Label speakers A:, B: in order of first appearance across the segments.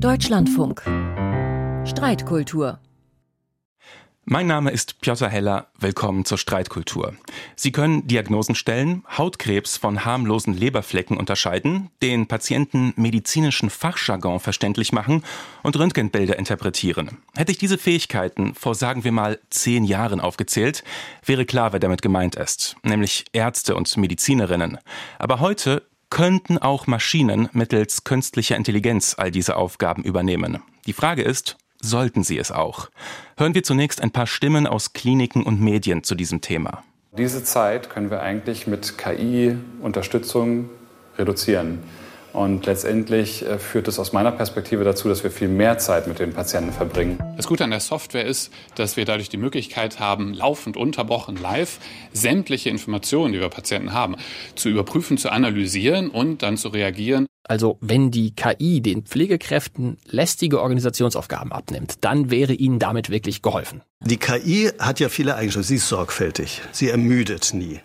A: Deutschlandfunk. Streitkultur.
B: Mein Name ist Piotr Heller. Willkommen zur Streitkultur. Sie können Diagnosen stellen, Hautkrebs von harmlosen Leberflecken unterscheiden, den Patienten medizinischen Fachjargon verständlich machen und Röntgenbilder interpretieren. Hätte ich diese Fähigkeiten vor, sagen wir mal, zehn Jahren aufgezählt, wäre klar, wer damit gemeint ist, nämlich Ärzte und Medizinerinnen. Aber heute könnten auch Maschinen mittels künstlicher Intelligenz all diese Aufgaben übernehmen. Die Frage ist, sollten sie es auch. Hören wir zunächst ein paar Stimmen aus Kliniken und Medien zu diesem Thema.
C: Diese Zeit können wir eigentlich mit KI-Unterstützung reduzieren. Und letztendlich äh, führt es aus meiner Perspektive dazu, dass wir viel mehr Zeit mit den Patienten verbringen.
D: Das Gute an der Software ist, dass wir dadurch die Möglichkeit haben, laufend unterbrochen live sämtliche Informationen, die wir Patienten haben, zu überprüfen, zu analysieren und dann zu reagieren.
E: Also wenn die KI den Pflegekräften lästige Organisationsaufgaben abnimmt, dann wäre ihnen damit wirklich geholfen.
F: Die KI hat ja viele Eigenschaften. Sie ist sorgfältig. Sie ermüdet nie.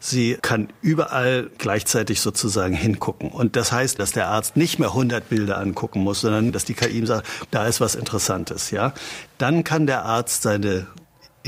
F: Sie kann überall gleichzeitig sozusagen hingucken. Und das heißt, dass der Arzt nicht mehr 100 Bilder angucken muss, sondern dass die KI ihm sagt, da ist was Interessantes, ja. Dann kann der Arzt seine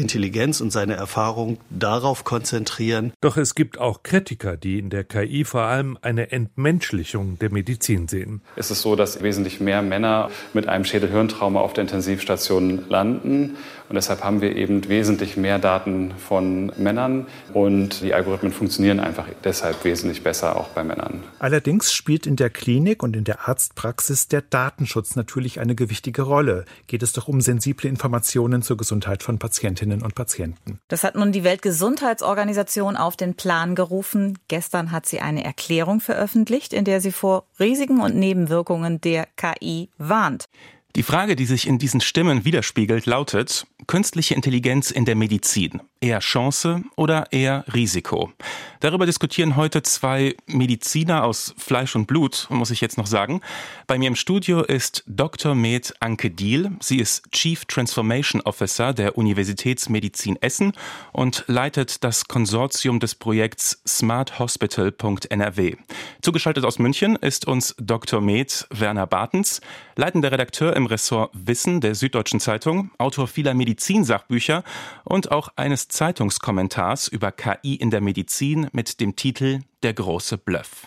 F: Intelligenz und seine Erfahrung darauf konzentrieren.
G: Doch es gibt auch Kritiker, die in der KI vor allem eine Entmenschlichung der Medizin sehen.
C: Es ist so, dass wesentlich mehr Männer mit einem Schädelhirntrauma auf der Intensivstation landen. Und deshalb haben wir eben wesentlich mehr Daten von Männern und die Algorithmen funktionieren einfach deshalb wesentlich besser auch bei Männern.
H: Allerdings spielt in der Klinik und in der Arztpraxis der Datenschutz natürlich eine gewichtige Rolle. Geht es doch um sensible Informationen zur Gesundheit von Patientinnen Patientinnen und Patienten.
I: Das hat nun die Weltgesundheitsorganisation auf den Plan gerufen. Gestern hat sie eine Erklärung veröffentlicht, in der sie vor Risiken und Nebenwirkungen der KI warnt.
B: Die Frage, die sich in diesen Stimmen widerspiegelt, lautet, künstliche Intelligenz in der Medizin, eher Chance oder eher Risiko? Darüber diskutieren heute zwei Mediziner aus Fleisch und Blut, muss ich jetzt noch sagen. Bei mir im Studio ist Dr. Med Anke Diel. Sie ist Chief Transformation Officer der Universitätsmedizin Essen und leitet das Konsortium des Projekts smarthospital.nrw. Zugeschaltet aus München ist uns Dr. Med Werner Bartens, leitender Redakteur im Ressort Wissen der Süddeutschen Zeitung, Autor vieler Medizinsachbücher und auch eines Zeitungskommentars über KI in der Medizin mit dem Titel Der große Bluff.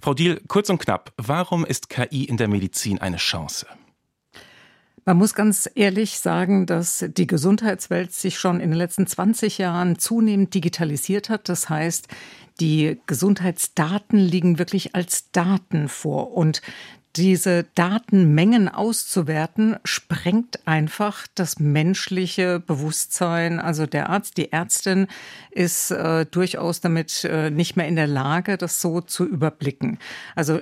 B: Frau Diel, kurz und knapp, warum ist KI in der Medizin eine Chance?
J: Man muss ganz ehrlich sagen, dass die Gesundheitswelt sich schon in den letzten 20 Jahren zunehmend digitalisiert hat. Das heißt, die Gesundheitsdaten liegen wirklich als Daten vor. Und diese Datenmengen auszuwerten, sprengt einfach das menschliche Bewusstsein. Also der Arzt, die Ärztin ist äh, durchaus damit äh, nicht mehr in der Lage, das so zu überblicken. Also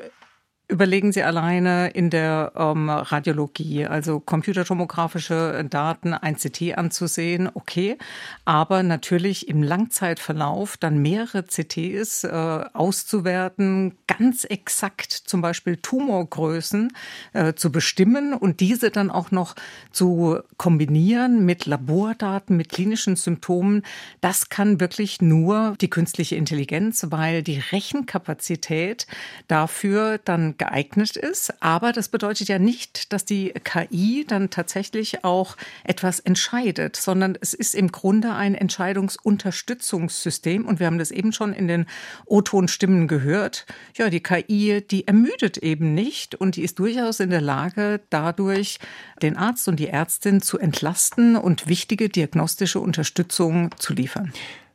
J: Überlegen Sie alleine in der ähm, Radiologie, also computertomografische Daten, ein CT anzusehen, okay, aber natürlich im Langzeitverlauf dann mehrere CTs äh, auszuwerten, ganz exakt zum Beispiel Tumorgrößen äh, zu bestimmen und diese dann auch noch zu kombinieren mit Labordaten, mit klinischen Symptomen, das kann wirklich nur die künstliche Intelligenz, weil die Rechenkapazität dafür dann geeignet ist. Aber das bedeutet ja nicht, dass die KI dann tatsächlich auch etwas entscheidet, sondern es ist im Grunde ein Entscheidungsunterstützungssystem. Und wir haben das eben schon in den O-Ton-Stimmen gehört. Ja, die KI, die ermüdet eben nicht und die ist durchaus in der Lage, dadurch den Arzt und die Ärztin zu entlasten und wichtige diagnostische Unterstützung zu liefern.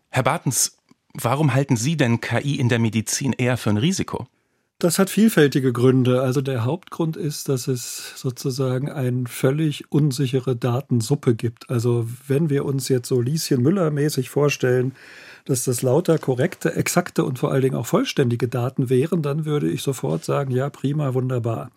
B: Herr Bartens, warum halten Sie denn KI in der Medizin eher für ein Risiko?
K: Das hat vielfältige Gründe. Also der Hauptgrund ist, dass es sozusagen eine völlig unsichere Datensuppe gibt. Also wenn wir uns jetzt so Lieschen Müller mäßig vorstellen, dass das lauter korrekte, exakte und vor allen Dingen auch vollständige Daten wären, dann würde ich sofort sagen, ja, prima, wunderbar.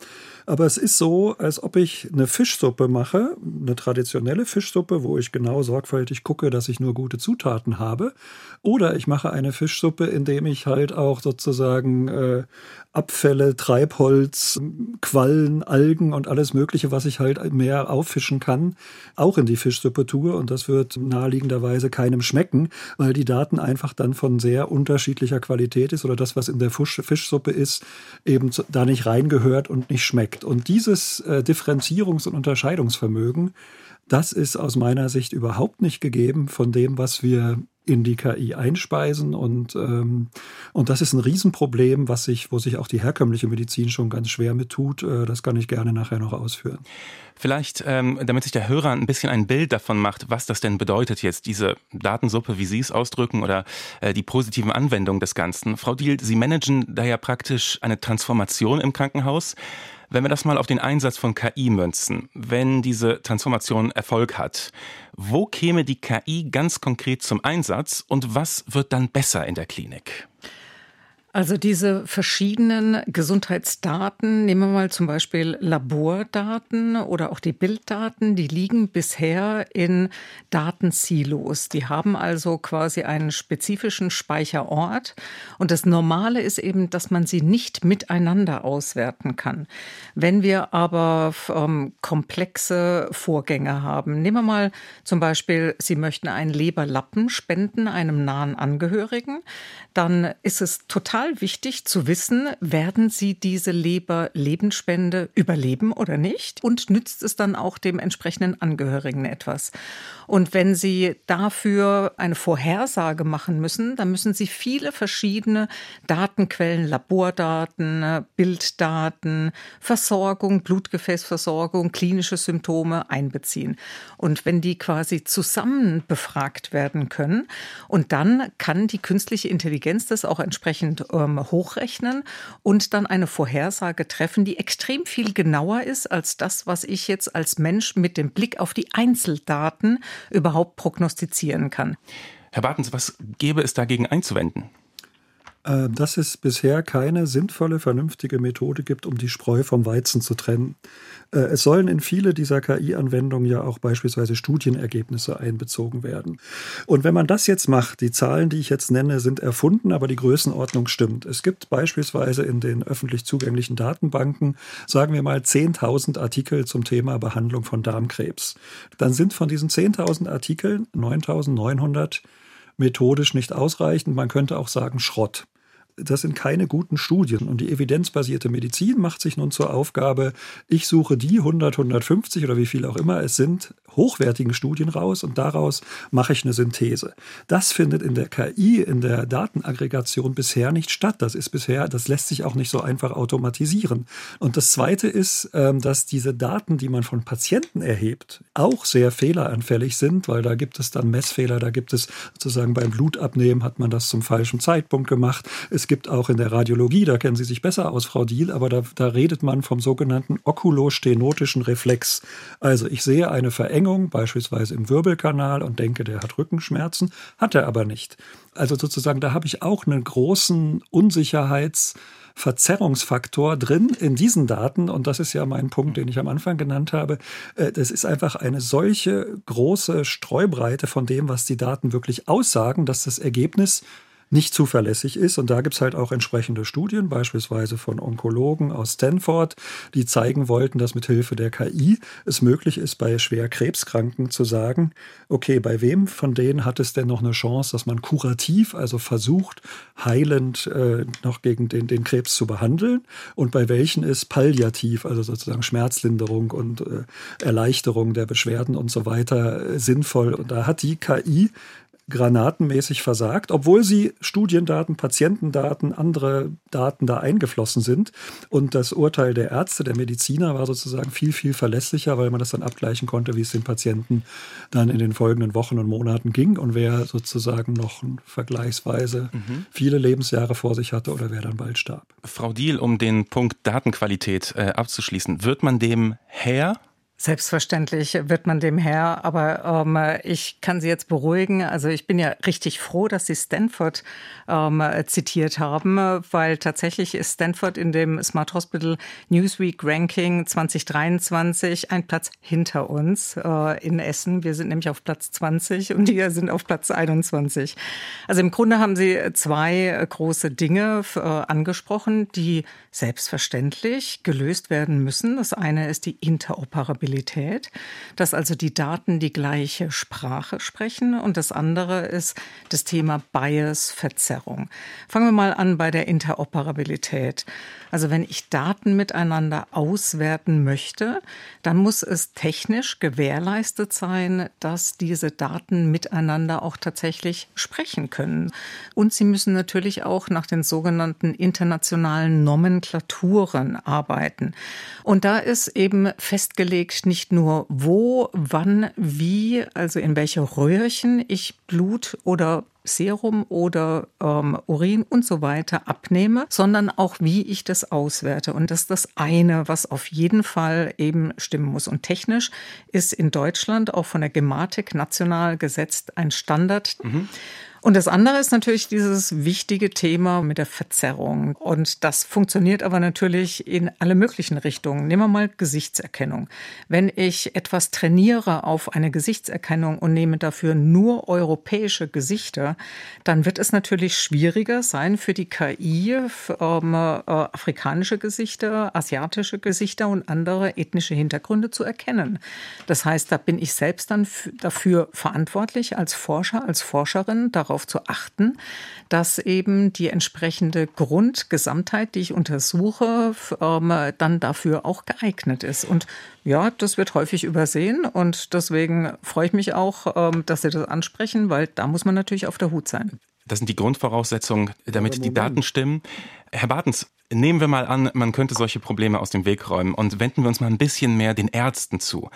K: Aber es ist so, als ob ich eine Fischsuppe mache, eine traditionelle Fischsuppe, wo ich genau sorgfältig gucke, dass ich nur gute Zutaten habe. Oder ich mache eine Fischsuppe, indem ich halt auch sozusagen äh, Abfälle, Treibholz, Quallen, Algen und alles Mögliche, was ich halt mehr auffischen kann, auch in die Fischsuppe tue. Und das wird naheliegenderweise keinem schmecken, weil die Daten Daten einfach dann von sehr unterschiedlicher Qualität ist oder das, was in der Fisch, Fischsuppe ist, eben da nicht reingehört und nicht schmeckt. Und dieses äh, Differenzierungs- und Unterscheidungsvermögen, das ist aus meiner Sicht überhaupt nicht gegeben von dem, was wir in die KI einspeisen. Und, ähm, und das ist ein Riesenproblem, was sich, wo sich auch die herkömmliche Medizin schon ganz schwer mit tut. Äh, das kann ich gerne nachher noch ausführen.
B: Vielleicht, ähm, damit sich der Hörer ein bisschen ein Bild davon macht, was das denn bedeutet jetzt, diese Datensuppe, wie Sie es ausdrücken, oder äh, die positiven Anwendungen des Ganzen. Frau Diel, Sie managen da ja praktisch eine Transformation im Krankenhaus. Wenn wir das mal auf den Einsatz von KI münzen, wenn diese Transformation Erfolg hat, wo käme die KI ganz konkret zum Einsatz und was wird dann besser in der Klinik?
J: Also diese verschiedenen Gesundheitsdaten, nehmen wir mal zum Beispiel Labordaten oder auch die Bilddaten, die liegen bisher in Datensilos. Die haben also quasi einen spezifischen Speicherort. Und das Normale ist eben, dass man sie nicht miteinander auswerten kann. Wenn wir aber ähm, komplexe Vorgänge haben, nehmen wir mal zum Beispiel, Sie möchten einen Leberlappen spenden einem nahen Angehörigen, dann ist es total wichtig zu wissen, werden Sie diese Leber-Lebensspende überleben oder nicht? Und nützt es dann auch dem entsprechenden Angehörigen etwas? Und wenn Sie dafür eine Vorhersage machen müssen, dann müssen Sie viele verschiedene Datenquellen, Labordaten, Bilddaten, Versorgung, Blutgefäßversorgung, klinische Symptome einbeziehen. Und wenn die quasi zusammen befragt werden können, und dann kann die künstliche Intelligenz das auch entsprechend ähm, hochrechnen und dann eine Vorhersage treffen, die extrem viel genauer ist als das, was ich jetzt als Mensch mit dem Blick auf die Einzeldaten überhaupt prognostizieren kann.
B: Herr Bartens, was gäbe es dagegen einzuwenden?
K: Äh, dass es bisher keine sinnvolle, vernünftige Methode gibt, um die Spreu vom Weizen zu trennen. Äh, es sollen in viele dieser KI-Anwendungen ja auch beispielsweise Studienergebnisse einbezogen werden. Und wenn man das jetzt macht, die Zahlen, die ich jetzt nenne, sind erfunden, aber die Größenordnung stimmt. Es gibt beispielsweise in den öffentlich zugänglichen Datenbanken, sagen wir mal, 10.000 Artikel zum Thema Behandlung von Darmkrebs. Dann sind von diesen 10.000 Artikeln 9.900 methodisch nicht ausreichend. Man könnte auch sagen Schrott das sind keine guten Studien. Und die evidenzbasierte Medizin macht sich nun zur Aufgabe, ich suche die 100, 150 oder wie viel auch immer es sind, hochwertigen Studien raus und daraus mache ich eine Synthese. Das findet in der KI, in der Datenaggregation bisher nicht statt. Das ist bisher, das lässt sich auch nicht so einfach automatisieren. Und das Zweite ist, ähm, dass diese Daten, die man von Patienten erhebt, auch sehr fehleranfällig sind, weil da gibt es dann Messfehler, da gibt es sozusagen beim Blutabnehmen hat man das zum falschen Zeitpunkt gemacht. Es es gibt auch in der Radiologie, da kennen Sie sich besser aus, Frau Diel, aber da, da redet man vom sogenannten okulostenotischen Reflex. Also ich sehe eine Verengung beispielsweise im Wirbelkanal und denke, der hat Rückenschmerzen, hat er aber nicht. Also sozusagen, da habe ich auch einen großen Unsicherheits- Verzerrungsfaktor drin in diesen Daten. Und das ist ja mein Punkt, den ich am Anfang genannt habe. Äh, das ist einfach eine solche große Streubreite von dem, was die Daten wirklich aussagen, dass das Ergebnis nicht zuverlässig ist. Und da gibt es halt auch entsprechende Studien, beispielsweise von Onkologen aus Stanford, die zeigen wollten, dass mit Hilfe der KI es möglich ist, bei schwer Krebskranken zu sagen, okay, bei wem von denen hat es denn noch eine Chance, dass man kurativ, also versucht, heilend äh, noch gegen den, den Krebs zu behandeln und bei welchen ist palliativ, also sozusagen Schmerzlinderung und äh, Erleichterung der Beschwerden und so weiter äh, sinnvoll. Und da hat die KI granatenmäßig versagt, obwohl sie Studiendaten, Patientendaten, andere Daten da eingeflossen sind. Und das Urteil der Ärzte, der Mediziner war sozusagen viel, viel verlässlicher, weil man das dann abgleichen konnte, wie es den Patienten dann in den folgenden Wochen und Monaten ging und wer sozusagen noch vergleichsweise mhm. viele Lebensjahre vor sich hatte oder wer dann bald starb.
B: Frau Diel, um den Punkt Datenqualität äh, abzuschließen, wird man dem Herr
J: Selbstverständlich wird man dem Herr, aber ähm, ich kann Sie jetzt beruhigen. Also ich bin ja richtig froh, dass Sie Stanford ähm, zitiert haben, weil tatsächlich ist Stanford in dem Smart Hospital Newsweek Ranking 2023 ein Platz hinter uns äh, in Essen. Wir sind nämlich auf Platz 20 und die sind auf Platz 21. Also im Grunde haben Sie zwei große Dinge äh, angesprochen, die selbstverständlich gelöst werden müssen. Das eine ist die Interoperabilität Interoperabilität, dass also die Daten die gleiche Sprache sprechen. Und das andere ist das Thema Bias, Verzerrung. Fangen wir mal an bei der Interoperabilität. Also wenn ich Daten miteinander auswerten möchte, dann muss es technisch gewährleistet sein, dass diese Daten miteinander auch tatsächlich sprechen können. Und sie müssen natürlich auch nach den sogenannten internationalen Nomenklaturen arbeiten. Und da ist eben festgelegt, nicht nur wo, wann, wie, also in welche Röhrchen ich Blut oder Serum oder ähm, Urin und so weiter abnehme, sondern auch wie ich das auswerte. Und das ist das eine, was auf jeden Fall eben stimmen muss. Und technisch ist in Deutschland auch von der Gematik national gesetzt ein Standard. Mhm. Und das andere ist natürlich dieses wichtige Thema mit der Verzerrung. Und das funktioniert aber natürlich in alle möglichen Richtungen. Nehmen wir mal Gesichtserkennung. Wenn ich etwas trainiere auf eine Gesichtserkennung und nehme dafür nur europäische Gesichter, dann wird es natürlich schwieriger sein für die KI, für, ähm, äh, afrikanische Gesichter, asiatische Gesichter und andere ethnische Hintergründe zu erkennen. Das heißt, da bin ich selbst dann dafür verantwortlich als Forscher, als Forscherin, darauf darauf zu achten, dass eben die entsprechende Grundgesamtheit, die ich untersuche, ähm, dann dafür auch geeignet ist. Und ja, das wird häufig übersehen und deswegen freue ich mich auch, ähm, dass Sie das ansprechen, weil da muss man natürlich auf der Hut sein.
B: Das sind die Grundvoraussetzungen, damit die Daten stimmen. Herr Bartens, nehmen wir mal an, man könnte solche Probleme aus dem Weg räumen und wenden wir uns mal ein bisschen mehr den Ärzten zu.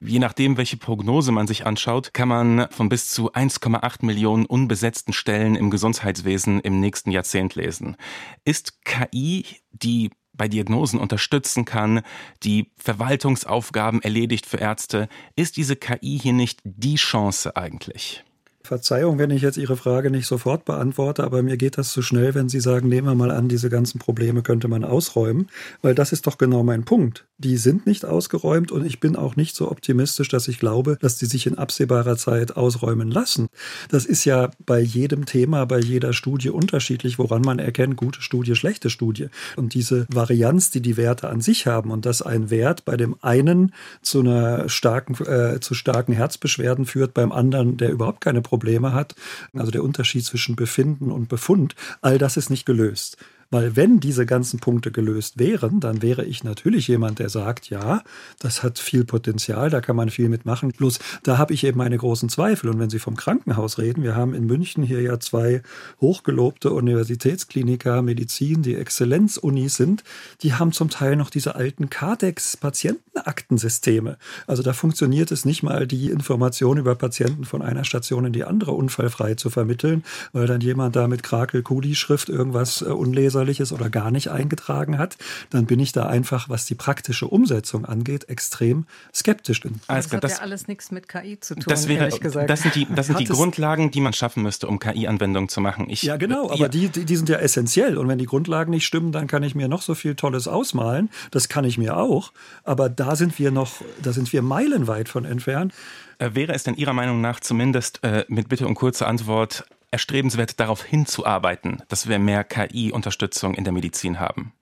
B: Je nachdem, welche Prognose man sich anschaut, kann man von bis zu 1,8 Millionen unbesetzten Stellen im Gesundheitswesen im nächsten Jahrzehnt lesen. Ist KI, die bei Diagnosen unterstützen kann, die Verwaltungsaufgaben erledigt für Ärzte, ist diese KI hier nicht die Chance eigentlich?
K: Verzeihung, wenn ich jetzt Ihre Frage nicht sofort beantworte, aber mir geht das zu schnell, wenn Sie sagen, nehmen wir mal an, diese ganzen Probleme könnte man ausräumen, weil das ist doch genau mein Punkt. Die sind nicht ausgeräumt und ich bin auch nicht so optimistisch, dass ich glaube, dass die sich in absehbarer Zeit ausräumen lassen. Das ist ja bei jedem Thema, bei jeder Studie unterschiedlich, woran man erkennt, gute Studie, schlechte Studie. Und diese Varianz, die die Werte an sich haben und dass ein Wert bei dem einen zu einer starken, äh, zu starken Herzbeschwerden führt, beim anderen, der überhaupt keine Probleme Probleme hat. Also der Unterschied zwischen Befinden und Befund, all das ist nicht gelöst. Weil wenn diese ganzen Punkte gelöst wären, dann wäre ich natürlich jemand, der sagt, ja, das hat viel Potenzial, da kann man viel mitmachen. Bloß da habe ich eben meine großen Zweifel. Und wenn Sie vom Krankenhaus reden, wir haben in München hier ja zwei hochgelobte Universitätskliniker Medizin, die Exzellenzunis sind, die haben zum Teil noch diese alten Cardex-Patientenaktensysteme. Also da funktioniert es nicht mal, die Information über Patienten von einer Station in die andere unfallfrei zu vermitteln, weil dann jemand da mit Krakel-Kuli-Schrift irgendwas äh, unleser Äußerliches oder gar nicht eingetragen hat, dann bin ich da einfach, was die praktische Umsetzung angeht, extrem skeptisch.
J: Das hat das, ja alles nichts mit KI zu tun,
B: das wäre, Das sind die, das sind die Grundlagen, die man schaffen müsste, um KI-Anwendungen zu machen.
K: Ich, ja, genau, aber ja. Die, die, sind ja essentiell. Und wenn die Grundlagen nicht stimmen, dann kann ich mir noch so viel Tolles ausmalen. Das kann ich mir auch. Aber da sind wir noch, da sind wir meilenweit von entfernt.
B: Äh, wäre es denn Ihrer Meinung nach zumindest äh, mit Bitte um kurze Antwort erstrebenswert, darauf hinzuarbeiten, dass wir mehr KI-Unterstützung in der Medizin haben?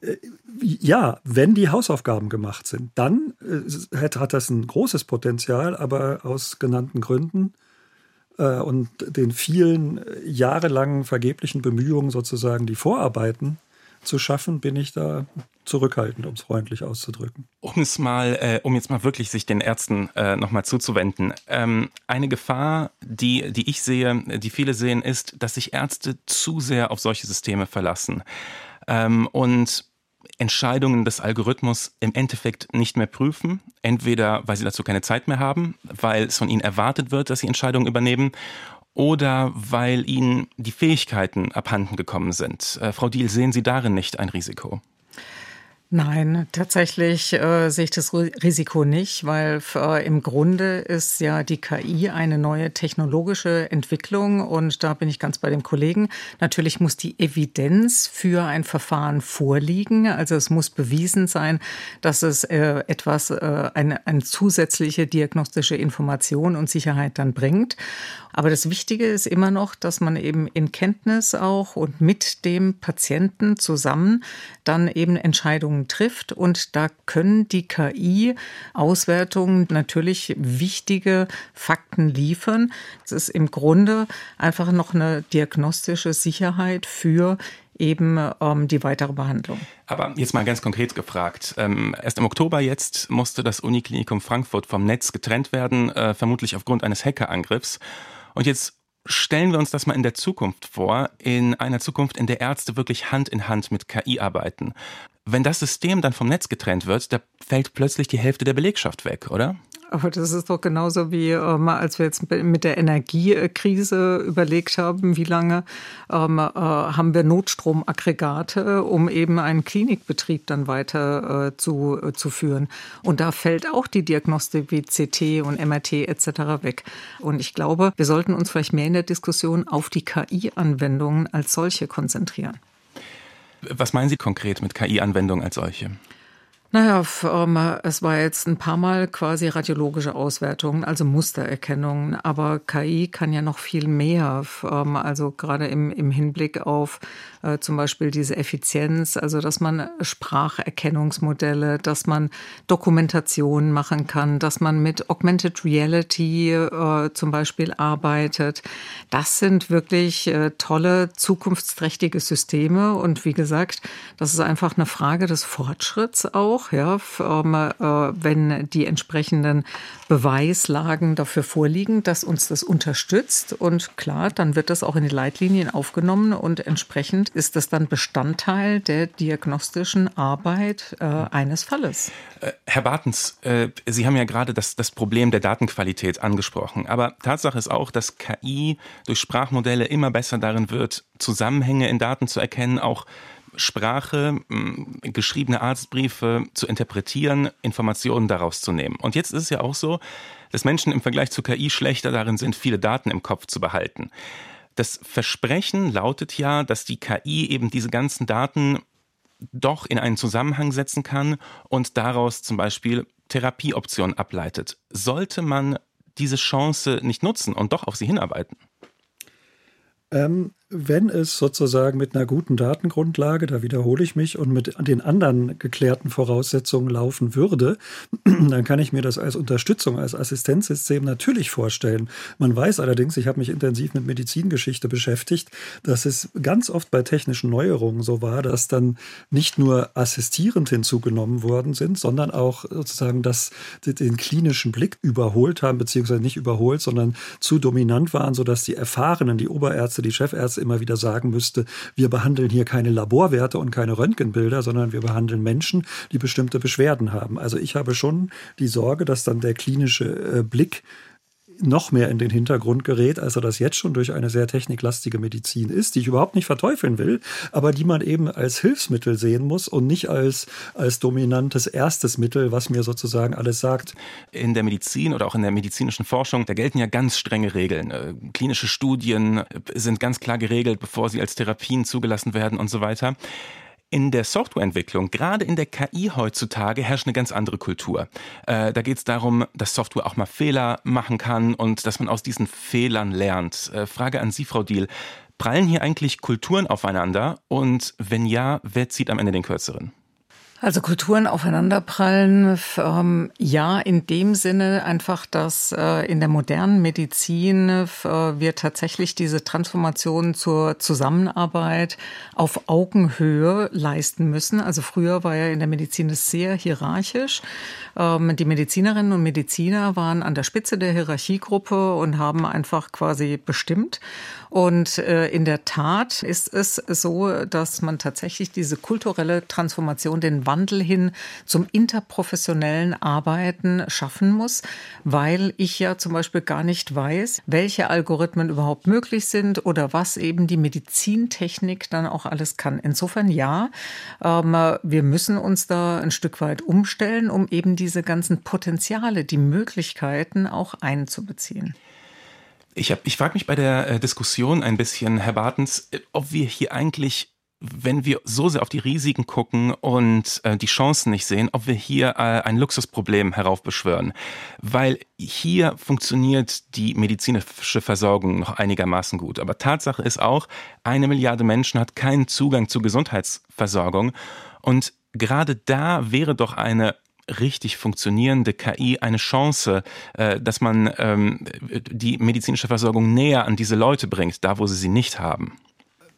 K: Äh, ja, wenn die Hausaufgaben gemacht sind, dann äh, hat, das ein großes Potenzial, aber aus genannten Gründen äh, und den vielen jahrelangen vergeblichen Bemühungen, sozusagen die Vorarbeiten zu schaffen, bin ich da zurückhaltend, um es freundlich auszudrücken.
B: Um es mal, äh, um jetzt mal wirklich sich den Ärzten äh, nochmal zuzuwenden. Ähm, eine Gefahr, die, die ich sehe, die viele sehen, ist, dass sich Ärzte zu sehr auf solche Systeme verlassen. Ähm, und Entscheidungen des Algorithmus im Endeffekt nicht mehr prüfen. Entweder, weil sie dazu keine Zeit mehr haben, weil es von ihnen erwartet wird, dass sie Entscheidungen übernehmen, oder weil ihnen die Fähigkeiten abhanden gekommen sind. Äh, Frau Diel, sehen Sie darin nicht ein Risiko?
J: Nein, tatsächlich äh, sehe ich das Risiko nicht, weil äh, im Grunde ist ja die KI eine neue technologische Entwicklung und da bin ich ganz bei dem Kollegen. Natürlich muss die Evidenz für ein Verfahren vorliegen, also es muss bewiesen sein, dass es äh, etwas, äh, eine, eine zusätzliche diagnostische Information und Sicherheit dann bringt. Aber das Wichtige ist immer noch, dass man eben in Kenntnis auch und mit dem Patienten zusammen dann eben Entscheidungen Entscheidungen trifft. Und da können die KI-Auswertungen natürlich wichtige Fakten liefern. Es ist im Grunde einfach noch eine diagnostische Sicherheit für eben ähm, die weitere Behandlung.
B: Aber jetzt mal ganz konkret gefragt. Ähm, erst im Oktober jetzt musste das Uniklinikum Frankfurt vom Netz getrennt werden, äh, vermutlich aufgrund eines Hackerangriffs. Und jetzt stellen wir uns das mal in der Zukunft vor, in einer Zukunft, in der Ärzte wirklich Hand in Hand mit KI arbeiten. Wenn das System dann vom Netz getrennt wird, da fällt plötzlich die Hälfte der Belegschaft weg, oder?
J: Aber das ist doch genauso wie, ähm, als wir jetzt mit der Energiekrise überlegt haben, wie lange ähm, äh, haben wir Notstromaggregate, um eben einen Klinikbetrieb dann weiter äh, zu, äh, zu führen. Und da fällt auch die Diagnostik wie CT und MRT etc. weg. Und ich glaube, wir sollten uns vielleicht mehr in der Diskussion auf die KI-Anwendungen als solche konzentrieren.
B: Was meinen Sie konkret mit KI-Anwendungen als solche?
J: Naja, ähm, es war jetzt ein paar Mal quasi radiologische Auswertungen, also Mustererkennungen. Aber KI kann ja noch viel mehr. Ähm, also gerade im, im Hinblick auf äh, zum Beispiel diese Effizienz, also dass man Spracherkennungsmodelle, dass man Dokumentation machen kann, dass man mit Augmented Reality äh, zum Beispiel arbeitet. Das sind wirklich äh, tolle, zukunftsträchtige Systeme. Und wie gesagt, das ist einfach eine Frage des Fortschritts auch auch, ja, ähm, äh, wenn die entsprechenden Beweislagen dafür vorliegen, dass uns das unterstützt. Und klar, dann wird das auch in die Leitlinien aufgenommen und entsprechend ist das dann Bestandteil der diagnostischen Arbeit äh, eines Falles.
B: Äh, Herr Bartens, Sie haben ja gerade das, das Problem der Datenqualität angesprochen. Aber Tatsache ist auch, dass KI durch Sprachmodelle immer besser darin wird, Zusammenhänge in Daten zu erkennen, auch Sprache, geschriebene Arztbriefe zu interpretieren, Informationen daraus zu nehmen. Und jetzt ist es ja auch so, dass Menschen im Vergleich zu KI schlechter darin sind, viele Daten im Kopf zu behalten. Das Versprechen lautet ja, dass die KI eben diese ganzen Daten doch in einen Zusammenhang setzen kann und daraus zum Beispiel Therapieoptionen ableitet. Sollte man diese Chance nicht nutzen und doch auf sie hinarbeiten?
K: Ähm, wenn es sozusagen mit einer guten Datengrundlage, da wiederhole ich mich, und mit den anderen geklärten Voraussetzungen laufen würde, dann kann ich mir das als Unterstützung, als Assistenzsystem natürlich vorstellen. Man weiß allerdings, ich habe mich intensiv mit Medizingeschichte beschäftigt, dass es ganz oft bei technischen Neuerungen so war, dass dann nicht nur assistierend hinzugenommen worden sind, sondern auch sozusagen das, den klinischen Blick überholt haben, beziehungsweise nicht überholt, sondern zu dominant waren, sodass die Erfahrenen, die Oberärzte, die Chefärzte immer wieder sagen müsste, wir behandeln hier keine Laborwerte und keine Röntgenbilder, sondern wir behandeln Menschen, die bestimmte Beschwerden haben. Also ich habe schon die Sorge, dass dann der klinische äh, Blick noch mehr in den Hintergrund gerät, als er das jetzt schon durch eine sehr techniklastige Medizin ist, die ich überhaupt nicht verteufeln will, aber die man eben als Hilfsmittel sehen muss und nicht als, als dominantes erstes Mittel, was mir sozusagen alles sagt.
B: In der Medizin oder auch in der medizinischen Forschung, da gelten ja ganz strenge Regeln. Äh, klinische Studien äh, sind ganz klar geregelt, bevor sie als Therapien zugelassen werden und so weiter. In der Softwareentwicklung, gerade in der KI heutzutage, herrscht eine ganz andere Kultur. Äh, da geht es darum, dass Software auch mal Fehler machen kann und dass man aus diesen Fehlern lernt. Äh, Frage an Sie, Frau Diel. Prallen hier eigentlich Kulturen aufeinander? Und wenn ja, wer zieht am Ende den kürzeren?
J: Also Kulturen aufeinanderprallen, ähm, ja, in dem Sinne einfach, dass äh, in der modernen Medizin äh, wir tatsächlich diese Transformation zur Zusammenarbeit auf Augenhöhe leisten müssen. Also früher war ja in der Medizin es sehr hierarchisch. Ähm, die Medizinerinnen und Mediziner waren an der Spitze der Hierarchiegruppe und haben einfach quasi bestimmt. Und äh, in der Tat ist es so, dass man tatsächlich diese kulturelle Transformation, den Wandel hin zum interprofessionellen Arbeiten schaffen muss, weil ich ja zum Beispiel gar nicht weiß, welche Algorithmen überhaupt möglich sind oder was eben die Medizintechnik dann auch alles kann. Insofern ja, ähm, wir müssen uns da ein Stück weit umstellen, um eben diese ganzen Potenziale, die Möglichkeiten auch einzubeziehen.
B: Ich, hab, ich frage mich bei der äh, Diskussion ein bisschen, Herr Bartens, äh, ob wir hier eigentlich wenn wir so sehr auf die Risiken gucken und äh, die Chancen nicht sehen, ob wir hier äh, ein Luxusproblem heraufbeschwören. Weil hier funktioniert die medizinische Versorgung noch einigermaßen gut. Aber Tatsache ist auch, eine Milliarde Menschen hat keinen Zugang zur Gesundheitsversorgung. Und gerade da wäre doch eine richtig funktionierende KI eine Chance, äh, dass man ähm, die medizinische Versorgung näher an diese Leute bringt, da wo sie sie nicht haben.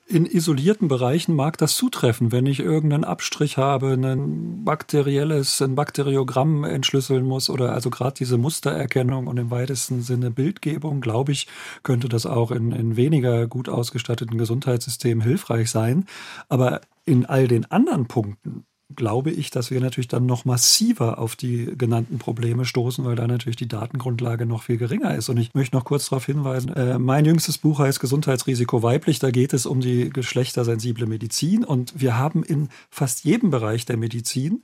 K: In isolierten Bereichen mag das zutreffen, wenn ich irgendeinen Abstrich habe, ein bakterielles, ein Bakteriogramm entschlüsseln muss oder also gerade diese Mustererkennung und im weitesten Sinne Bildgebung, glaube ich, könnte das auch in, in weniger gut ausgestatteten Gesundheitssystemen hilfreich sein. Aber in all den anderen Punkten glaube ich, dass wir natürlich dann noch massiver auf die genannten Probleme stoßen, weil da natürlich die Datengrundlage noch viel geringer ist. Und ich möchte noch kurz darauf hinweisen, äh, mein jüngstes Buch heißt Gesundheitsrisiko weiblich. Da geht es um die geschlechtersensible Medizin. Und wir haben in fast jedem Bereich der Medizin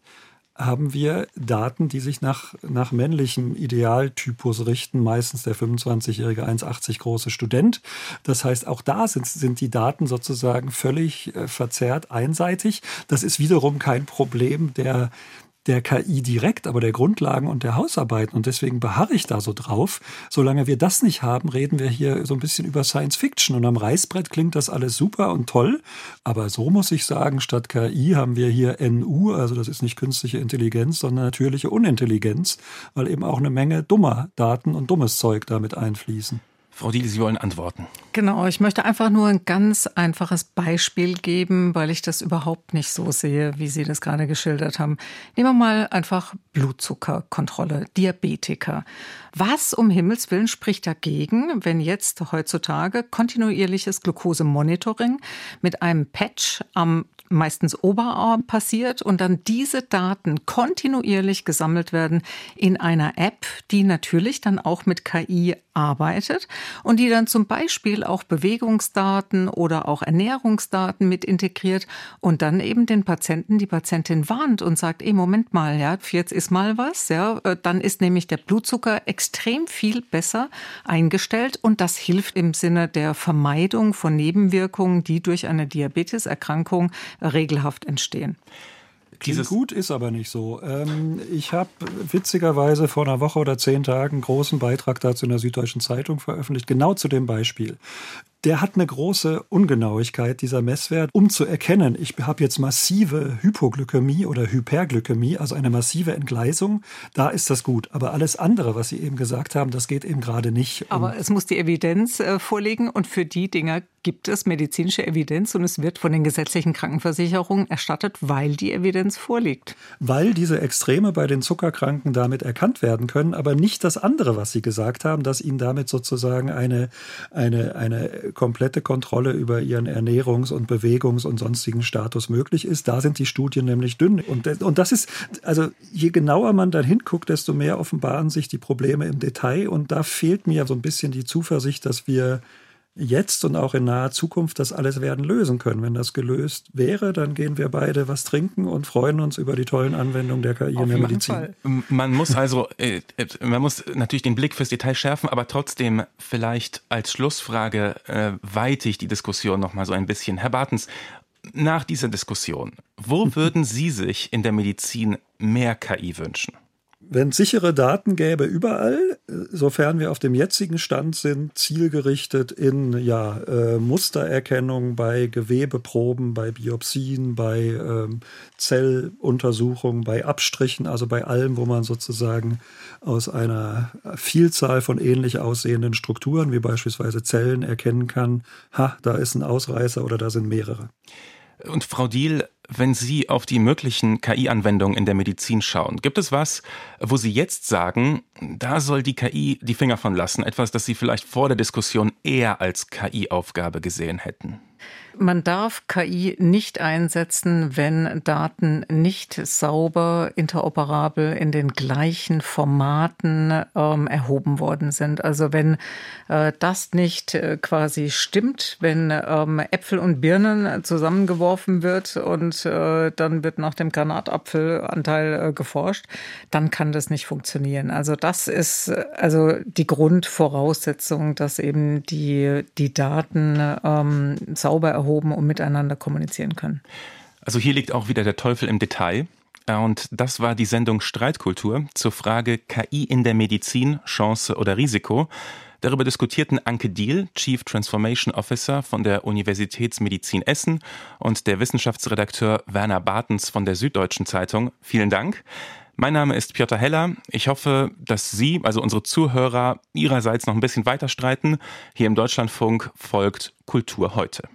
K: haben wir Daten, die sich nach, nach männlichem Idealtypus richten, meistens der 25-jährige 1,80 große Student. Das heißt, auch da sind, sind die Daten sozusagen völlig äh, verzerrt, einseitig. Das ist wiederum kein Problem der, der KI direkt, aber der Grundlagen und der Hausarbeiten. Und deswegen beharre ich da so drauf. Solange wir das nicht haben, reden wir hier so ein bisschen über Science Fiction. Und am Reißbrett klingt das alles super und toll. Aber so muss ich sagen, statt KI haben wir hier NU, also das ist nicht künstliche Intelligenz, sondern natürliche Unintelligenz, weil eben auch eine Menge dummer Daten und dummes Zeug damit einfließen.
B: Frau Diel, Sie wollen antworten.
J: Genau, ich möchte einfach nur ein ganz einfaches Beispiel geben, weil ich das überhaupt nicht so sehe, wie Sie das gerade geschildert haben. Nehmen wir mal einfach Blutzuckerkontrolle, Diabetiker. Was um Himmels Willen spricht dagegen, wenn jetzt heutzutage kontinuierliches Glukosemonitoring mit einem Patch am meistens Oberarm passiert und dann diese Daten kontinuierlich gesammelt werden in einer App, die natürlich dann auch mit KI arbeitet und die dann zum Beispiel auch Bewegungsdaten oder auch Ernährungsdaten mit integriert und dann eben den Patienten, die Patientin warnt und sagt, ey, Moment mal, ja, jetzt ist mal was, ja, äh, dann ist nämlich der Blutzucker extrem viel besser eingestellt und das hilft im Sinne der Vermeidung von Nebenwirkungen, die durch eine Diabeteserkrankung regelhaft entstehen.
K: Klingt gut, ist aber nicht so. Ähm, ich habe witzigerweise vor einer Woche oder zehn Tagen einen großen Beitrag dazu in der Süddeutschen Zeitung veröffentlicht, genau zu dem Beispiel der hat eine große Ungenauigkeit, dieser Messwert, um zu erkennen, ich habe jetzt massive Hypoglykämie oder Hyperglykämie, also eine massive Entgleisung, da ist das gut. Aber alles andere, was Sie eben gesagt haben, das geht eben gerade nicht.
J: Aber es muss die Evidenz äh, vorliegen und für die Dinger gibt es medizinische Evidenz und es wird von den gesetzlichen Krankenversicherungen erstattet, weil die Evidenz vorliegt.
K: Weil diese Extreme bei den Zuckerkranken damit erkannt werden können, aber nicht das andere, was Sie gesagt haben, dass ihnen damit sozusagen eine, eine, eine komplette Kontrolle über ihren Ernährungs- und Bewegungs- und sonstigen Status möglich ist. Da sind die Studien nämlich dünn. Und, und das ist, also je genauer man dann hinguckt, desto mehr offenbaren sich die Probleme im Detail. Und da fehlt mir so ein bisschen die Zuversicht, dass wir jetzt und auch in naher Zukunft das alles werden lösen können. Wenn das gelöst wäre, dann gehen wir beide was trinken und freuen uns über die tollen Anwendungen der KI Auf in der Medizin. Fall.
B: Man muss also, äh, man muss natürlich den Blick fürs Detail schärfen, aber trotzdem vielleicht als Schlussfrage äh, weite ich die Diskussion noch mal so ein bisschen. Herr Bartens, nach dieser Diskussion, wo würden Sie sich in der Medizin mehr KI wünschen?
K: Wenn sichere Daten gäbe überall, sofern wir auf dem jetzigen Stand sind, zielgerichtet in ja, äh, Mustererkennung bei Gewebeproben, bei Biopsien, bei ähm, Zelluntersuchungen, bei Abstrichen, also bei allem, wo man sozusagen aus einer Vielzahl von ähnlich aussehenden Strukturen, wie beispielsweise Zellen, erkennen kann, ha, da ist ein Ausreißer oder da sind mehrere.
B: Und Frau Diel, wenn Sie auf die möglichen KI-Anwendungen in der Medizin schauen, gibt es was, wo Sie jetzt sagen, da soll die KI die Finger von lassen? Etwas, das Sie vielleicht vor der Diskussion eher als KI-Aufgabe gesehen hätten?
J: Man darf KI nicht einsetzen, wenn Daten nicht sauber, interoperabel in den gleichen Formaten ähm, erhoben worden sind. Also wenn äh, das nicht äh, quasi stimmt, wenn ähm, Äpfel und Birnen zusammengeworfen wird und äh, dann wird nach dem Granatapfelanteil äh, geforscht, dann kann das nicht funktionieren. Also das ist äh, also die Grundvoraussetzung, dass eben die, die Daten ähm, sauber erhoben und miteinander kommunizieren können.
B: Also hier liegt auch wieder der Teufel im Detail. Und das war die Sendung Streitkultur zur Frage KI in der Medizin, Chance oder Risiko. Darüber diskutierten Anke Diel, Chief Transformation Officer von der Universitätsmedizin Essen und der Wissenschaftsredakteur Werner Bartens von der Süddeutschen Zeitung. Vielen Dank. Mein Name ist Piotr Heller. Ich hoffe, dass Sie, also unsere Zuhörer, Ihrerseits noch ein bisschen weiter streiten. Hier im Deutschlandfunk folgt Kultur heute.